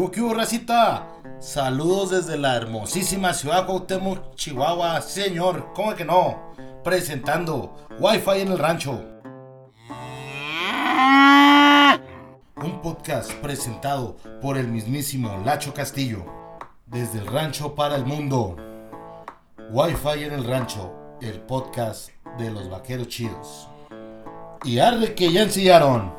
hubo, qué hubo, racita? Saludos desde la hermosísima ciudad de Cuauhtémoc, Chihuahua. Señor, ¿cómo que no? Presentando Wi-Fi en el rancho. Un podcast presentado por el mismísimo Lacho Castillo. Desde el rancho para el mundo. Wi-Fi en el rancho, el podcast de los vaqueros chidos. Y arde que ya ensillaron.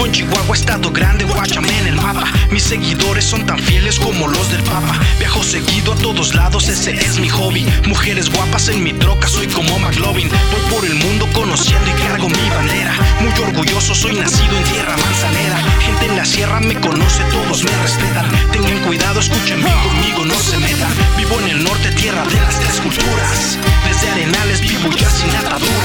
Vivo en Chihuahua, estado grande, guáchame en el mapa. Mis seguidores son tan fieles como los del Papa. Viajo seguido a todos lados, ese es mi hobby. Mujeres guapas en mi troca, soy como McLovin. Voy por el mundo conociendo y cargo mi bandera. Muy orgulloso, soy nacido en tierra manzanera. Gente en la sierra me conoce, todos me respetan. Tengan cuidado, escuchen bien conmigo, no se metan. Vivo en el norte, tierra de las tres culturas. Desde Arenales vivo ya sin ataduras.